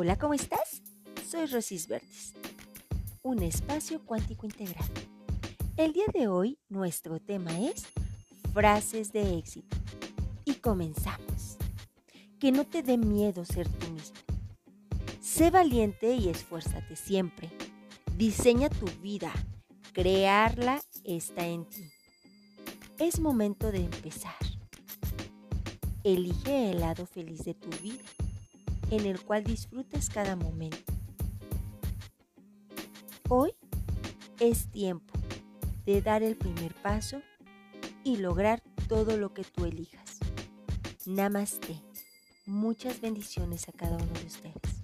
Hola, ¿cómo estás? Soy Rosis Verdes, un espacio cuántico integral. El día de hoy nuestro tema es frases de éxito. Y comenzamos. Que no te dé miedo ser tú mismo. Sé valiente y esfuérzate siempre. Diseña tu vida. Crearla está en ti. Es momento de empezar. Elige el lado feliz de tu vida en el cual disfrutes cada momento. Hoy es tiempo de dar el primer paso y lograr todo lo que tú elijas. Namaste. Muchas bendiciones a cada uno de ustedes.